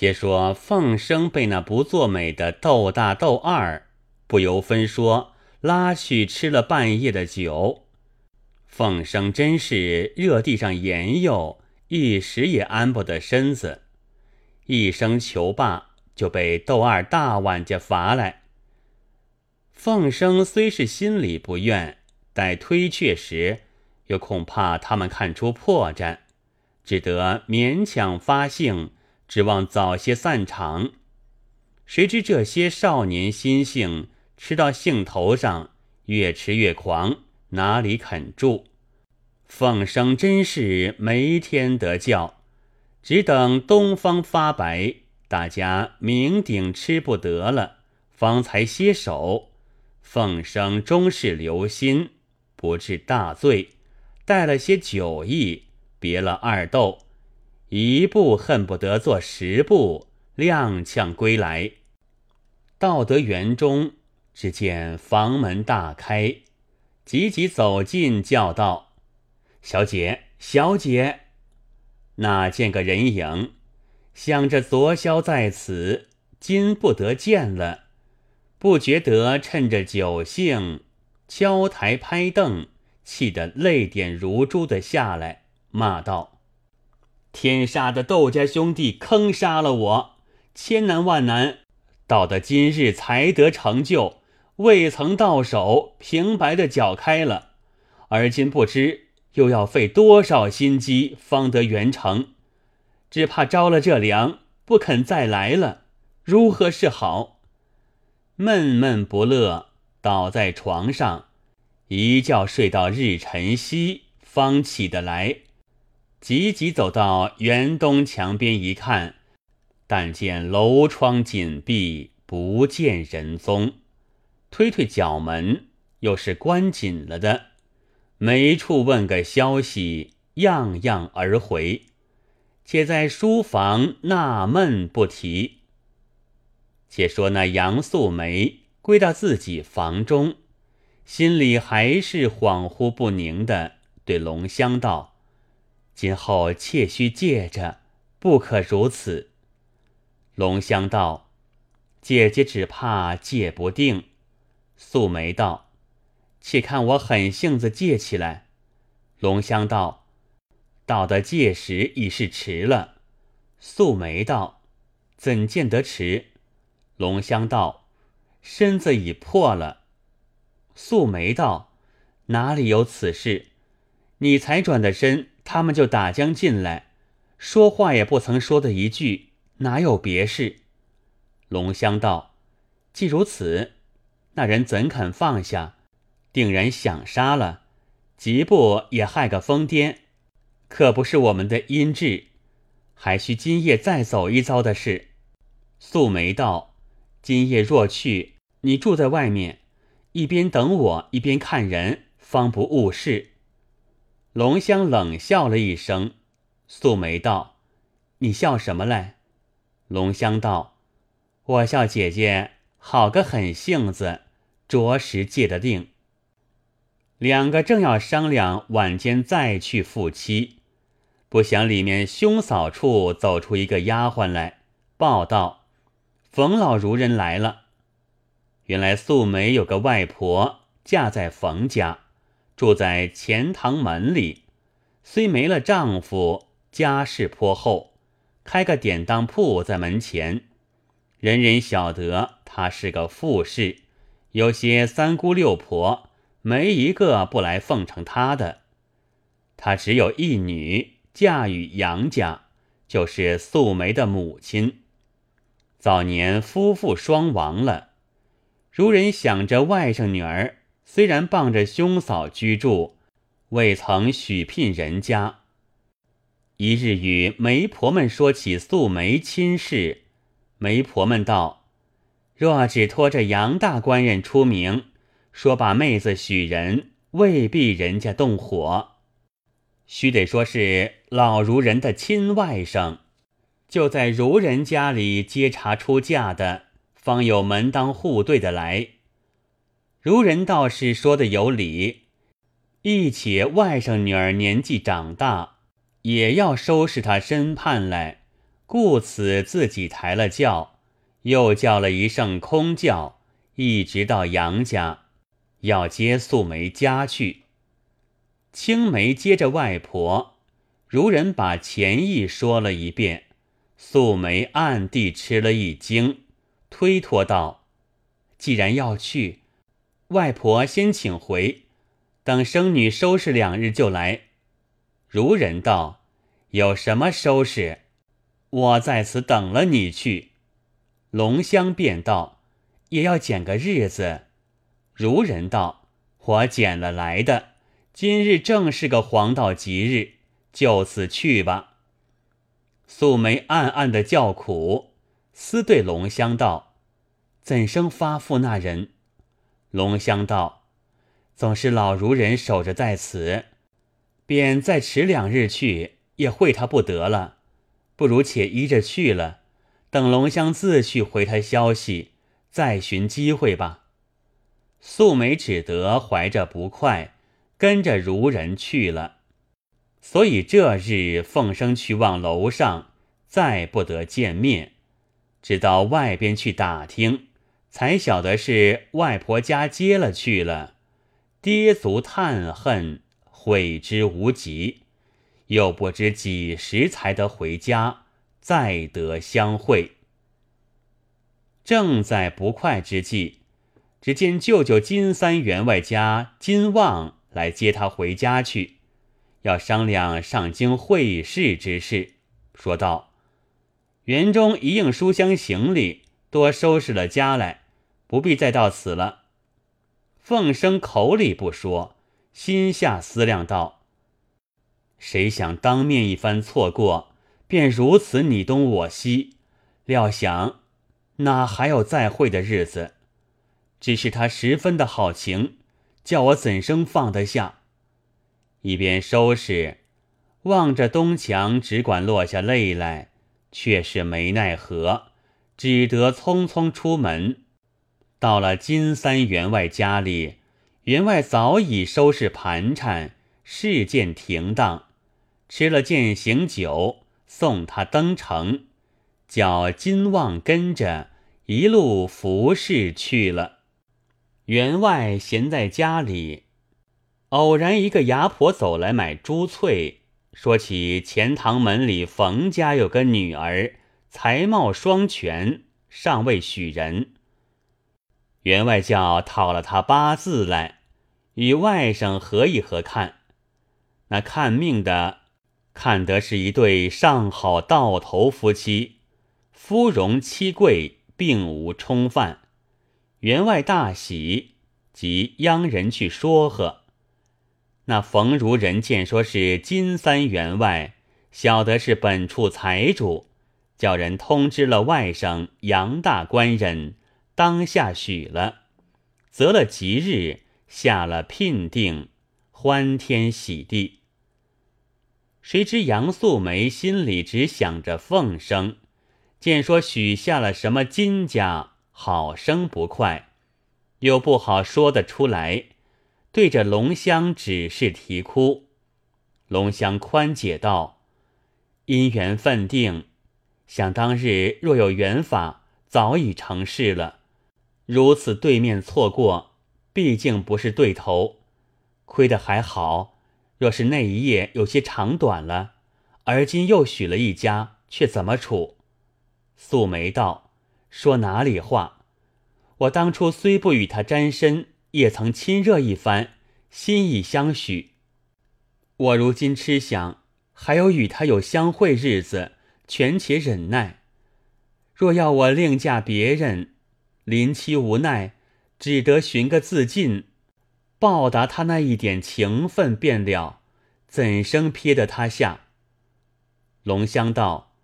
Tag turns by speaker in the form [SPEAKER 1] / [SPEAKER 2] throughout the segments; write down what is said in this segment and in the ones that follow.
[SPEAKER 1] 且说凤生被那不作美的窦大、窦二不由分说拉去吃了半夜的酒。凤生真是热地上研诱，一时也安不得身子。一声求罢，就被窦二大碗家罚来。凤生虽是心里不愿，待推却时，又恐怕他们看出破绽，只得勉强发性。指望早些散场，谁知这些少年心性吃到兴头上，越吃越狂，哪里肯住？凤生真是没天得叫，只等东方发白，大家酩酊吃不得了，方才歇手。凤生终是留心，不至大醉，带了些酒意，别了二斗。一步恨不得做十步，踉跄归来。到得园中，只见房门大开，急急走进，叫道：“小姐，小姐！”那见个人影，想着昨宵在此，今不得见了，不觉得趁着酒兴，敲台拍凳，气得泪点如珠的下来，骂道。天杀的窦家兄弟坑杀了我，千难万难，到得今日才得成就，未曾到手，平白的搅开了，而今不知又要费多少心机方得圆成，只怕着了这凉，不肯再来了，如何是好？闷闷不乐，倒在床上，一觉睡到日晨曦，方起得来。急急走到园东墙边一看，但见楼窗紧闭，不见人踪。推推角门，又是关紧了的。没处问个消息，样样而回。且在书房纳闷不提。且说那杨素梅归到自己房中，心里还是恍惚不宁的，对龙香道。今后切须戒着，不可如此。龙香道：“姐姐只怕戒不定。”素梅道：“且看我狠性子戒起来。”龙香道：“到的戒时已是迟了。”素梅道：“怎见得迟？”龙香道：“身子已破了。”素梅道：“哪里有此事？你才转的身。”他们就打将进来，说话也不曾说的一句，哪有别事？龙香道：“既如此，那人怎肯放下？定然想杀了，急不也害个疯癫？可不是我们的阴质，还需今夜再走一遭的事。”素梅道：“今夜若去，你住在外面，一边等我，一边看人，方不误事。”龙香冷笑了一声，素梅道：“你笑什么来？”龙香道：“我笑姐姐好个狠性子，着实借得定。”两个正要商量晚间再去赴妻，不想里面兄嫂处走出一个丫鬟来，报道：“冯老孺人来了。”原来素梅有个外婆嫁在冯家。住在钱塘门里，虽没了丈夫，家世颇厚，开个典当铺在门前，人人晓得她是个富士，有些三姑六婆，没一个不来奉承她的。她只有一女，嫁与杨家，就是素梅的母亲。早年夫妇双亡了，如人想着外甥女儿。虽然傍着兄嫂居住，未曾许聘人家。一日与媒婆们说起素梅亲事，媒婆们道：“若只托着杨大官人出名，说把妹子许人，未必人家动火。须得说是老孺人的亲外甥，就在孺人家里接茬出嫁的，方有门当户对的来。”如人倒是说的有理，一且外甥女儿年纪长大，也要收拾她身畔来，故此自己抬了轿，又叫了一声空轿，一直到杨家，要接素梅家去。青梅接着外婆，如人把前意说了一遍，素梅暗地吃了一惊，推脱道：“既然要去，外婆先请回，等生女收拾两日就来。”如人道：“有什么收拾？我在此等了你去。”龙香便道：“也要拣个日子。”如人道：“我拣了来的，今日正是个黄道吉日，就此去吧。”素梅暗暗的叫苦，私对龙香道：“怎生发付那人？”龙香道：“总是老如人守着在此。”便再迟两日去，也会他不得了。不如且依着去了，等龙香自去回他消息，再寻机会吧。素梅只得怀着不快，跟着如人去了。所以这日凤生去望楼上，再不得见面，只到外边去打听，才晓得是外婆家接了去了，跌足叹恨。悔之无及，又不知几时才得回家，再得相会。正在不快之际，只见舅舅金三员外家金旺来接他回家去，要商量上京会试之事。说道：“园中一应书香行李，多收拾了家来，不必再到此了。”凤生口里不说。心下思量道：“谁想当面一番错过，便如此你东我西，料想哪还有再会的日子？只是他十分的好情，叫我怎生放得下？”一边收拾，望着东墙，只管落下泪来，却是没奈何，只得匆匆出门，到了金三员外家里。员外早已收拾盘缠，事件停当，吃了饯行酒，送他登城，叫金旺跟着一路服侍去了。员外闲在家里，偶然一个牙婆走来买珠翠，说起钱塘门里冯家有个女儿，才貌双全，尚未许人。员外叫讨了他八字来。与外甥合一合看，那看命的看得是一对上好道头夫妻，夫荣妻贵，并无冲犯。员外大喜，即央人去说和。那冯如人见说是金三员外，晓得是本处财主，叫人通知了外甥杨大官人，当下许了，择了吉日。下了聘定，欢天喜地。谁知杨素梅心里只想着凤生，见说许下了什么金家，好生不快，又不好说得出来，对着龙香只是啼哭。龙香宽解道：“因缘分定，想当日若有缘法，早已成事了。如此对面错过。”毕竟不是对头，亏得还好。若是那一夜有些长短了，而今又许了一家，却怎么处？素梅道：“说哪里话？我当初虽不与他沾身，也曾亲热一番，心意相许。我如今痴想，还有与他有相会日子，全且忍耐。若要我另嫁别人，临期无奈。”只得寻个自尽，报答他那一点情分便了，怎生撇得他下？龙香道：“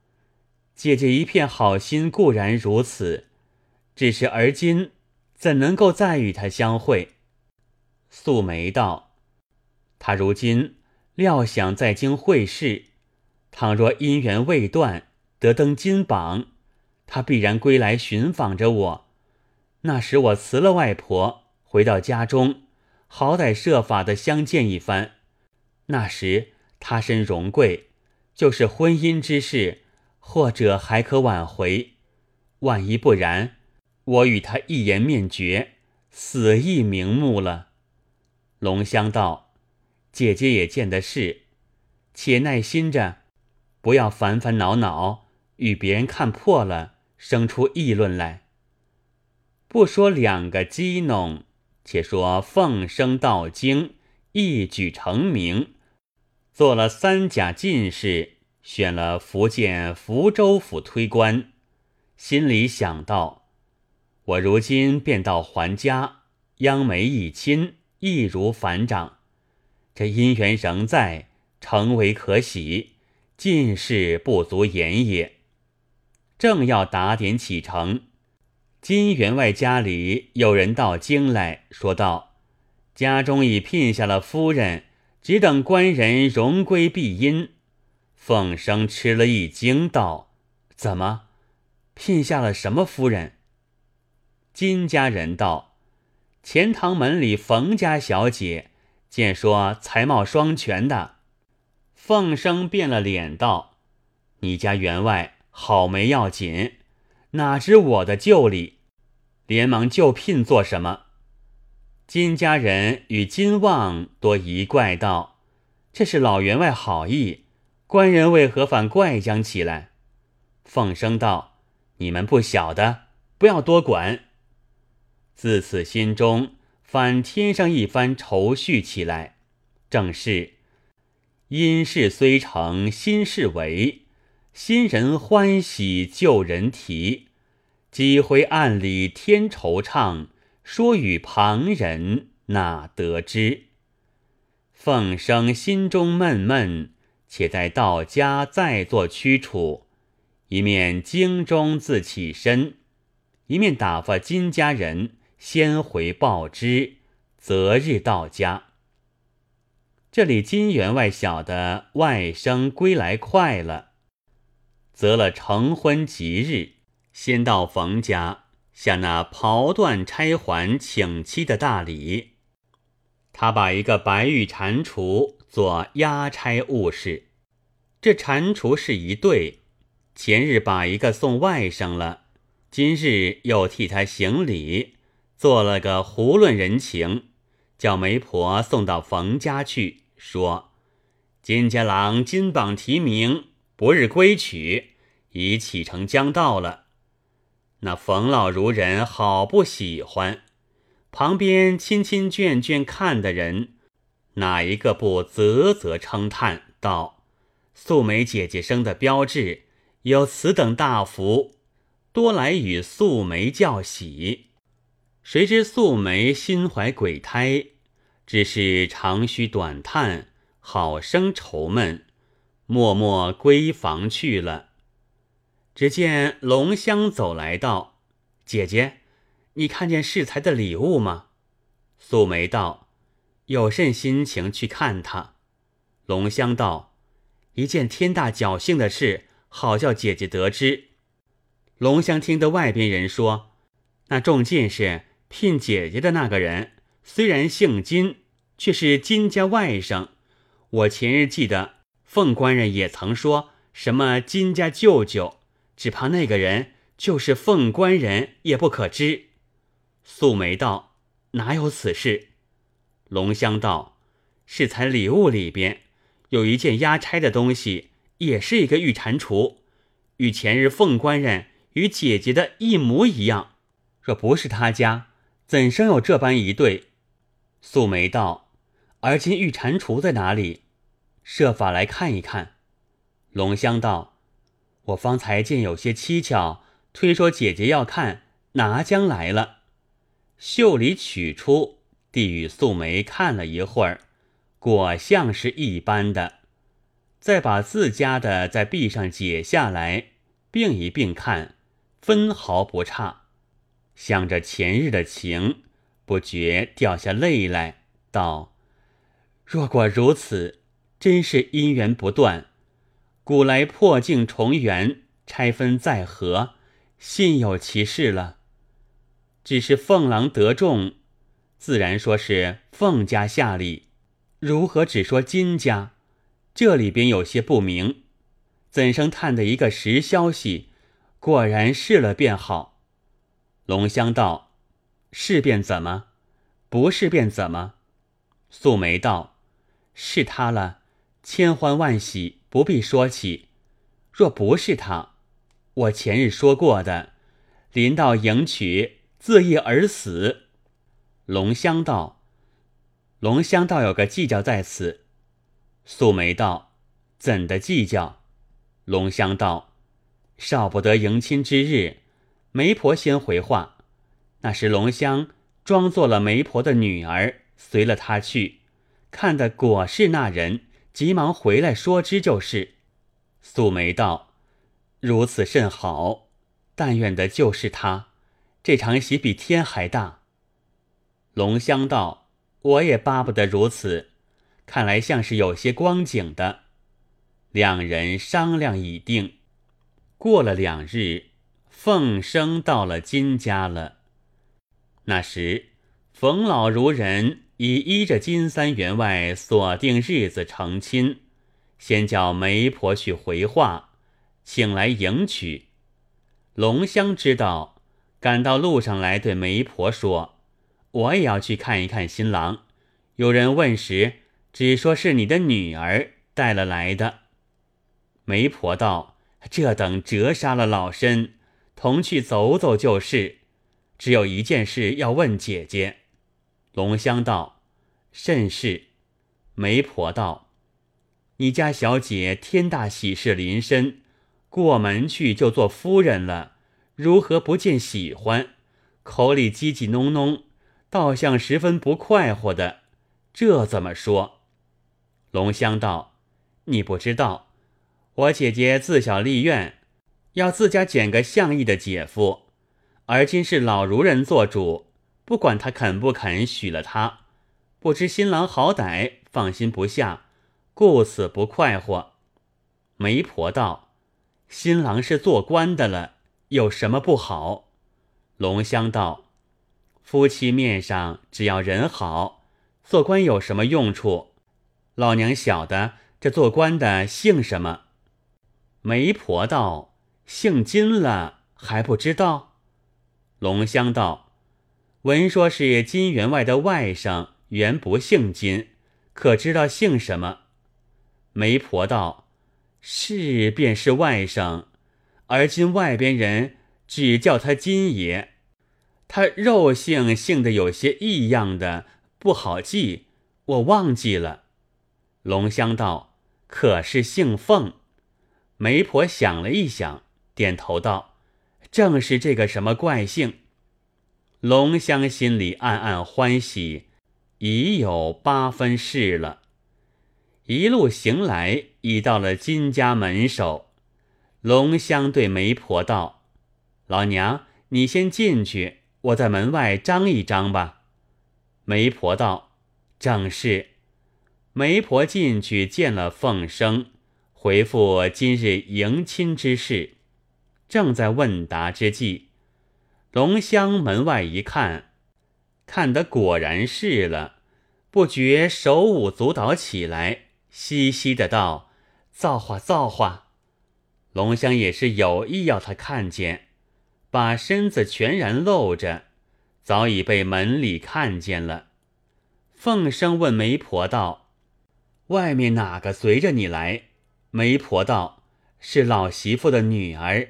[SPEAKER 1] 姐姐一片好心固然如此，只是而今怎能够再与他相会？”素梅道：“他如今料想在京会试，倘若姻缘未断，得登金榜，他必然归来寻访着我。”那时我辞了外婆，回到家中，好歹设法的相见一番。那时他身荣贵，就是婚姻之事，或者还可挽回。万一不然，我与他一言面绝，死亦瞑目了。”龙香道：“姐姐也见的是，且耐心着，不要烦烦恼恼，与别人看破了，生出议论来。不说两个激弄。”且说凤生道经，一举成名，做了三甲进士，选了福建福州府推官，心里想到：我如今便到还家，央媒一亲，易如反掌。这姻缘仍在，成为可喜。进士不足言也。正要打点启程。金员外家里有人到京来说道：“家中已聘下了夫人，只等官人荣归必因。”凤生吃了一惊，道：“怎么，聘下了什么夫人？”金家人道：“钱塘门里冯家小姐，见说才貌双全的。”凤生变了脸道：“你家员外好没要紧，哪知我的旧礼？”连忙就聘做什么？金家人与金旺多疑怪道：“这是老员外好意，官人为何反怪将起来？”凤生道：“你们不晓得，不要多管。”自此心中反添上一番愁绪起来。正是：因事虽成新事为，新人欢喜旧人啼。几回暗里添惆怅，说与旁人哪得知？凤生心中闷闷，且待到家再作驱处。一面京中自起身，一面打发金家人先回报之，择日到家。这里金员外晓得外甥归来快了，择了成婚吉日。先到冯家向那袍缎钗环请妻的大礼，他把一个白玉蟾蜍做押差物事。这蟾蜍是一对，前日把一个送外甥了，今日又替他行礼，做了个胡论人情，叫媒婆送到冯家去，说金家郎金榜题名，不日归取，已启程将到了。那冯老孺人好不喜欢，旁边亲亲眷眷看的人，哪一个不啧啧称叹道：“素梅姐姐生的标致，有此等大福，多来与素梅叫喜。”谁知素梅心怀鬼胎，只是长吁短叹，好生愁闷，默默归房去了。只见龙香走来道：“姐姐，你看见世才的礼物吗？”素梅道：“有甚心情去看他？”龙香道：“一件天大侥幸的事，好叫姐姐得知。”龙香听得外边人说，那中进士聘姐姐的那个人，虽然姓金，却是金家外甥。我前日记得凤官人也曾说什么金家舅舅。只怕那个人就是凤官人，也不可知。素梅道：“哪有此事？”龙香道：“是才礼物里边有一件押差的东西，也是一个玉蟾蜍，与前日凤官人与姐姐的一模一样。若不是他家，怎生有这般一对？”素梅道：“而今玉蟾蜍在哪里？设法来看一看。”龙香道。我方才见有些蹊跷，推说姐姐要看，拿将来了。袖里取出，递与素梅看了一会儿，果像是一般的。再把自家的在壁上解下来，并一并看，分毫不差。想着前日的情，不觉掉下泪来，道：“若果如此，真是姻缘不断。”古来破镜重圆，拆分再合，信有其事了。只是凤郎得中，自然说是凤家下礼，如何只说金家？这里边有些不明。怎生探得一个实消息？果然试了便好。龙香道：“是便怎么？不是便怎么？”素梅道：“是他了，千欢万喜，不必说起。若不是他，我前日说过的，临到迎娶，自缢而死。”龙香道：“龙香倒有个计较在此。”素梅道：“怎的计较？”龙香道：“少不得迎亲之日，媒婆先回话。那时龙香装作了媒婆的女儿，随了他去，看的果是那人，急忙回来说知就是。”素梅道：“如此甚好，但愿的就是他。这场喜比天还大。”龙香道：“我也巴不得如此，看来像是有些光景的。”两人商量已定，过了两日，凤生到了金家了。那时，冯老孺人已依着金三员外锁定日子成亲，先叫媒婆去回话，请来迎娶。龙香知道，赶到路上来对媒婆说：“我也要去看一看新郎。”有人问时，只说是你的女儿带了来的。媒婆道：“这等折杀了老身，同去走走就是。只有一件事要问姐姐。”龙香道：“甚是？”媒婆道：“你家小姐天大喜事临身，过门去就做夫人了，如何不见喜欢？口里叽叽哝哝，倒像十分不快活的。这怎么说？”龙香道：“你不知道。”我姐姐自小立愿，要自家拣个相意的姐夫，而今是老孺人做主，不管他肯不肯许了他，不知新郎好歹，放心不下，故此不快活。媒婆道：“新郎是做官的了，有什么不好？”龙香道：“夫妻面上只要人好，做官有什么用处？老娘晓得这做官的姓什么？”媒婆道：“姓金了还不知道？”龙香道：“闻说是金员外的外甥，原不姓金，可知道姓什么？”媒婆道：“是便是外甥，而今外边人只叫他金爷，他肉姓姓的有些异样的，不好记，我忘记了。”龙香道：“可是姓凤？”媒婆想了一想，点头道：“正是这个什么怪姓。”龙香心里暗暗欢喜，已有八分事了。一路行来，已到了金家门首。龙香对媒婆道：“老娘，你先进去，我在门外张一张吧。”媒婆道：“正是。”媒婆进去见了凤生。回复今日迎亲之事，正在问答之际，龙香门外一看，看得果然是了，不觉手舞足蹈起来，嘻嘻的道：“造化，造化！”龙香也是有意要他看见，把身子全然露着，早已被门里看见了。凤生问媒婆道：“外面哪个随着你来？”媒婆道：“是老媳妇的女儿。”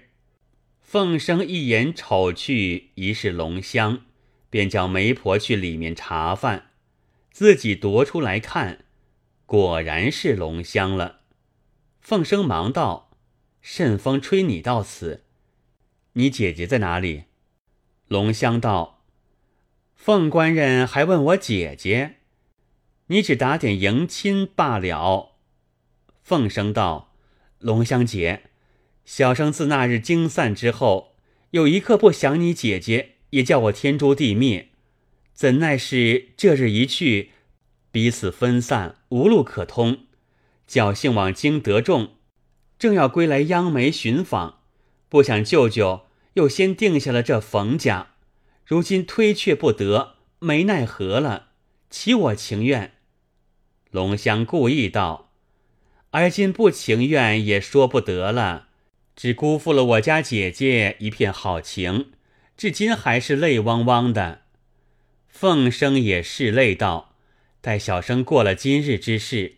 [SPEAKER 1] 凤生一眼瞅去，疑是龙香，便叫媒婆去里面查饭，自己夺出来看，果然是龙香了。凤生忙道：“甚风吹你到此？你姐姐在哪里？”龙香道：“凤官人还问我姐姐，你只打点迎亲罢了。”凤生道：“龙香姐，小生自那日惊散之后，有一刻不想你姐姐，也叫我天诛地灭。怎奈是这日一去，彼此分散，无路可通。侥幸往京得中，正要归来央媒寻访，不想舅舅又先定下了这冯家，如今推却不得，没奈何了，岂我情愿？”龙香故意道。而今不情愿也说不得了，只辜负了我家姐姐一片好情，至今还是泪汪汪的。凤生也是泪道：“待小生过了今日之事，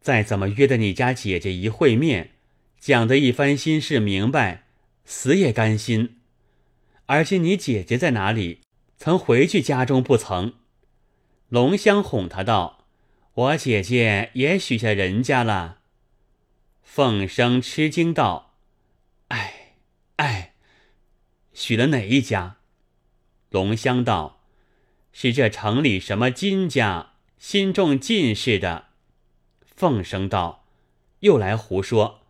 [SPEAKER 1] 再怎么约的你家姐姐一会面，讲得一番心事明白，死也甘心。而今你姐姐在哪里？曾回去家中不曾？”龙香哄他道：“我姐姐也许下人家了。”凤生吃惊道：“哎，哎，许了哪一家？”龙香道：“是这城里什么金家，新中进士的。”凤生道：“又来胡说！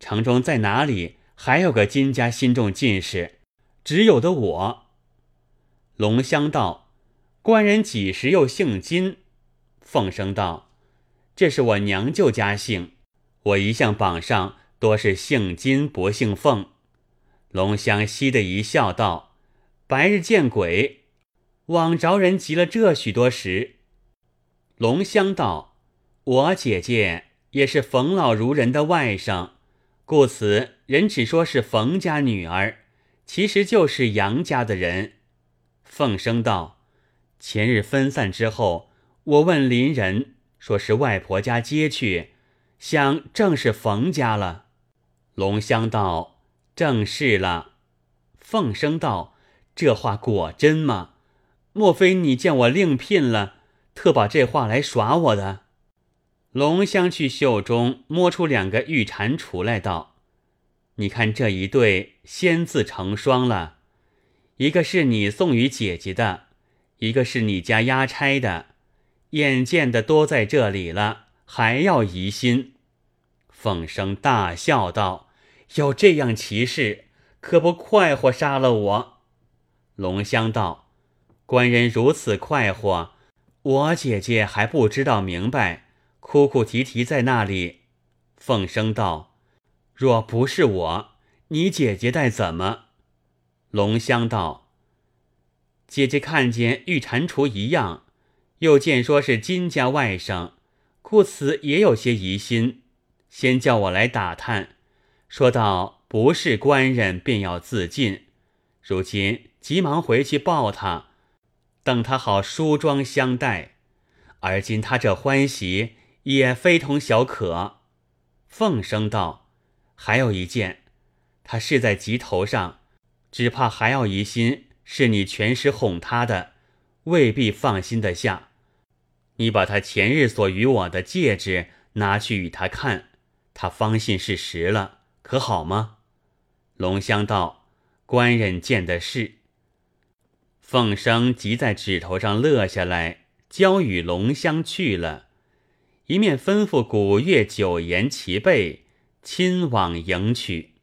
[SPEAKER 1] 城中在哪里还有个金家新中进士？只有的我。”龙香道：“官人几时又姓金？”凤生道：“这是我娘舅家姓。”我一向榜上多是姓金不姓凤。龙香嘻的一笑，道：“白日见鬼，枉着人急了这许多时。”龙香道：“我姐姐也是冯老孺人的外甥，故此人只说是冯家女儿，其实就是杨家的人。”凤声道：“前日分散之后，我问邻人，说是外婆家接去。”想正是冯家了，龙香道：“正是了。”凤生道：“这话果真吗？莫非你见我另聘了，特把这话来耍我的？”龙香去袖中摸出两个玉蟾蜍来道：“你看这一对仙字成双了，一个是你送与姐姐的，一个是你家押差的。眼见的多在这里了，还要疑心。”凤生大笑道：“有这样奇事，可不快活杀了我？”龙香道：“官人如此快活，我姐姐还不知道明白，哭哭啼啼在那里。”凤声道：“若不是我，你姐姐待怎么？”龙香道：“姐姐看见玉蟾蜍一样，又见说是金家外甥，故此也有些疑心。”先叫我来打探，说道不是官人便要自尽，如今急忙回去抱他，等他好梳妆相待。而今他这欢喜也非同小可。凤声道：“还有一件，他是在急头上，只怕还要疑心是你全时哄他的，未必放心得下。你把他前日所与我的戒指拿去与他看。”他方信是实了，可好吗？龙香道：“官人见的是。”凤生即在指头上勒下来，交与龙香去了，一面吩咐古月九言齐备，亲往迎娶。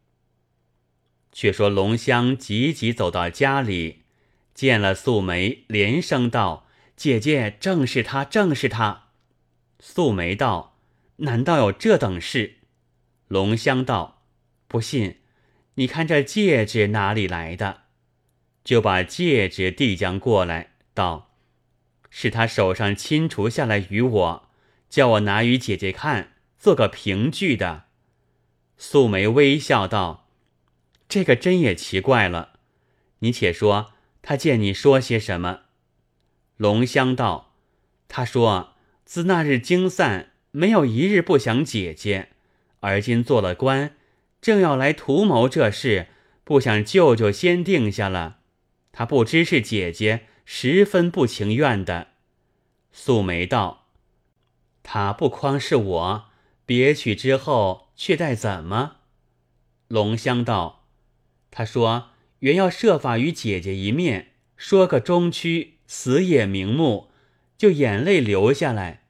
[SPEAKER 1] 却说龙香急急走到家里，见了素梅，连声道：“姐姐，正是他，正是他。”素梅道：“难道有这等事？”龙香道：“不信，你看这戒指哪里来的？”就把戒指递将过来，道：“是他手上亲除下来与我，叫我拿与姐姐看，做个凭据的。”素梅微笑道：“这个真也奇怪了。你且说，他见你说些什么？”龙香道：“他说自那日经散，没有一日不想姐姐。”而今做了官，正要来图谋这事，不想舅舅先定下了。他不知是姐姐，十分不情愿的。素梅道：“他不匡是我，别娶之后却待怎么？”龙香道：“他说原要设法与姐姐一面，说个中区，死也瞑目，就眼泪流下来。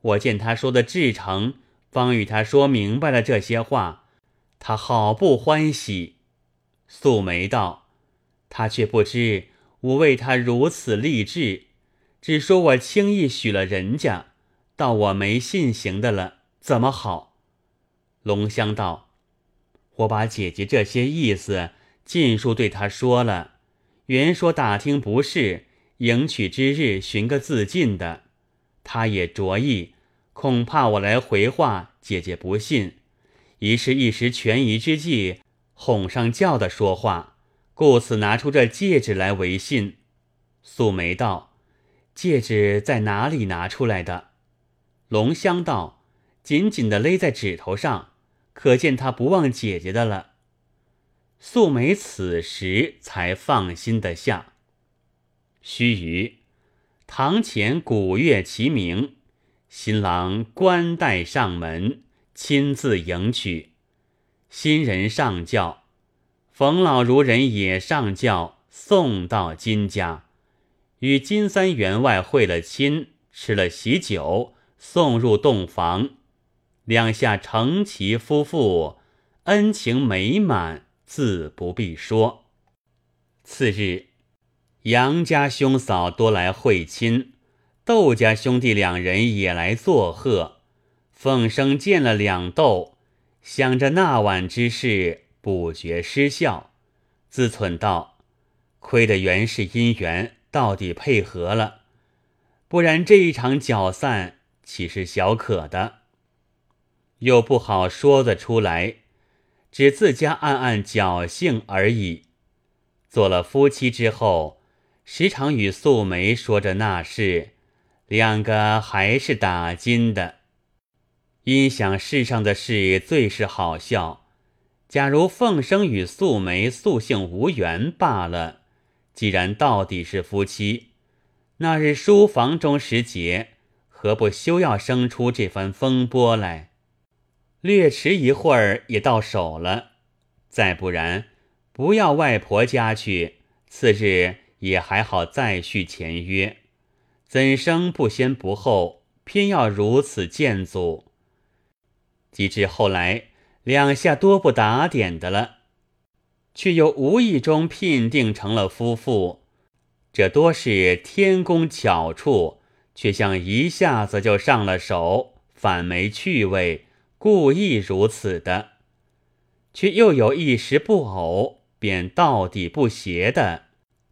[SPEAKER 1] 我见他说的至诚。”方与他说明白了这些话，他好不欢喜。素梅道：“他却不知我为他如此励志，只说我轻易许了人家，到我没信行的了，怎么好？”龙香道：“我把姐姐这些意思尽数对他说了，原说打听不是，迎娶之日寻个自尽的，他也着意。”恐怕我来回话，姐姐不信，疑是一时权宜之计，哄上轿的说话，故此拿出这戒指来为信。素梅道：“戒指在哪里拿出来的？”龙香道：“紧紧的勒在指头上，可见他不忘姐姐的了。”素梅此时才放心的下。须臾，堂前鼓乐齐鸣，新郎冠带上门，亲自迎娶。新人上轿，冯老孺人也上轿，送到金家。与金三员外会了亲，吃了喜酒，送入洞房。两下成其夫妇，恩情美满，自不必说。次日，杨家兄嫂多来会亲，窦家兄弟两人也来作贺。凤生见了两斗，想着那晚之事，不觉失笑，自忖道：“亏得原是姻缘。”到底配合了，不然这一场搅散岂是小可的？又不好说得出来，只自家暗暗侥幸而已。做了夫妻之后，时常与素梅说着那事，两个还是打金的。因想世上的事最是好笑，假如凤生与素梅素性无缘罢了。既然到底是夫妻，那日书房中时节，何不休要生出这番风波来？略迟一会儿也到手了，再不然，不要外婆家去，次日也还好再续前约。怎生不先不后，偏要如此见阻？及至后来，两下多不打点的了。却又无意中聘定成了夫妇，这多是天工巧处，却像一下子就上了手，反没趣味，故意如此的。却又有一时不偶，便到底不协的，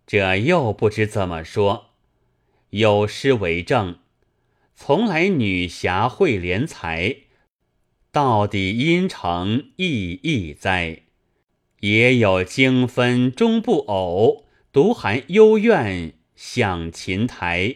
[SPEAKER 1] 这又不知怎么说。有诗为证：“从来女侠会怜才，到底因成意义哉。”也有经分终不偶，独含幽怨向琴台。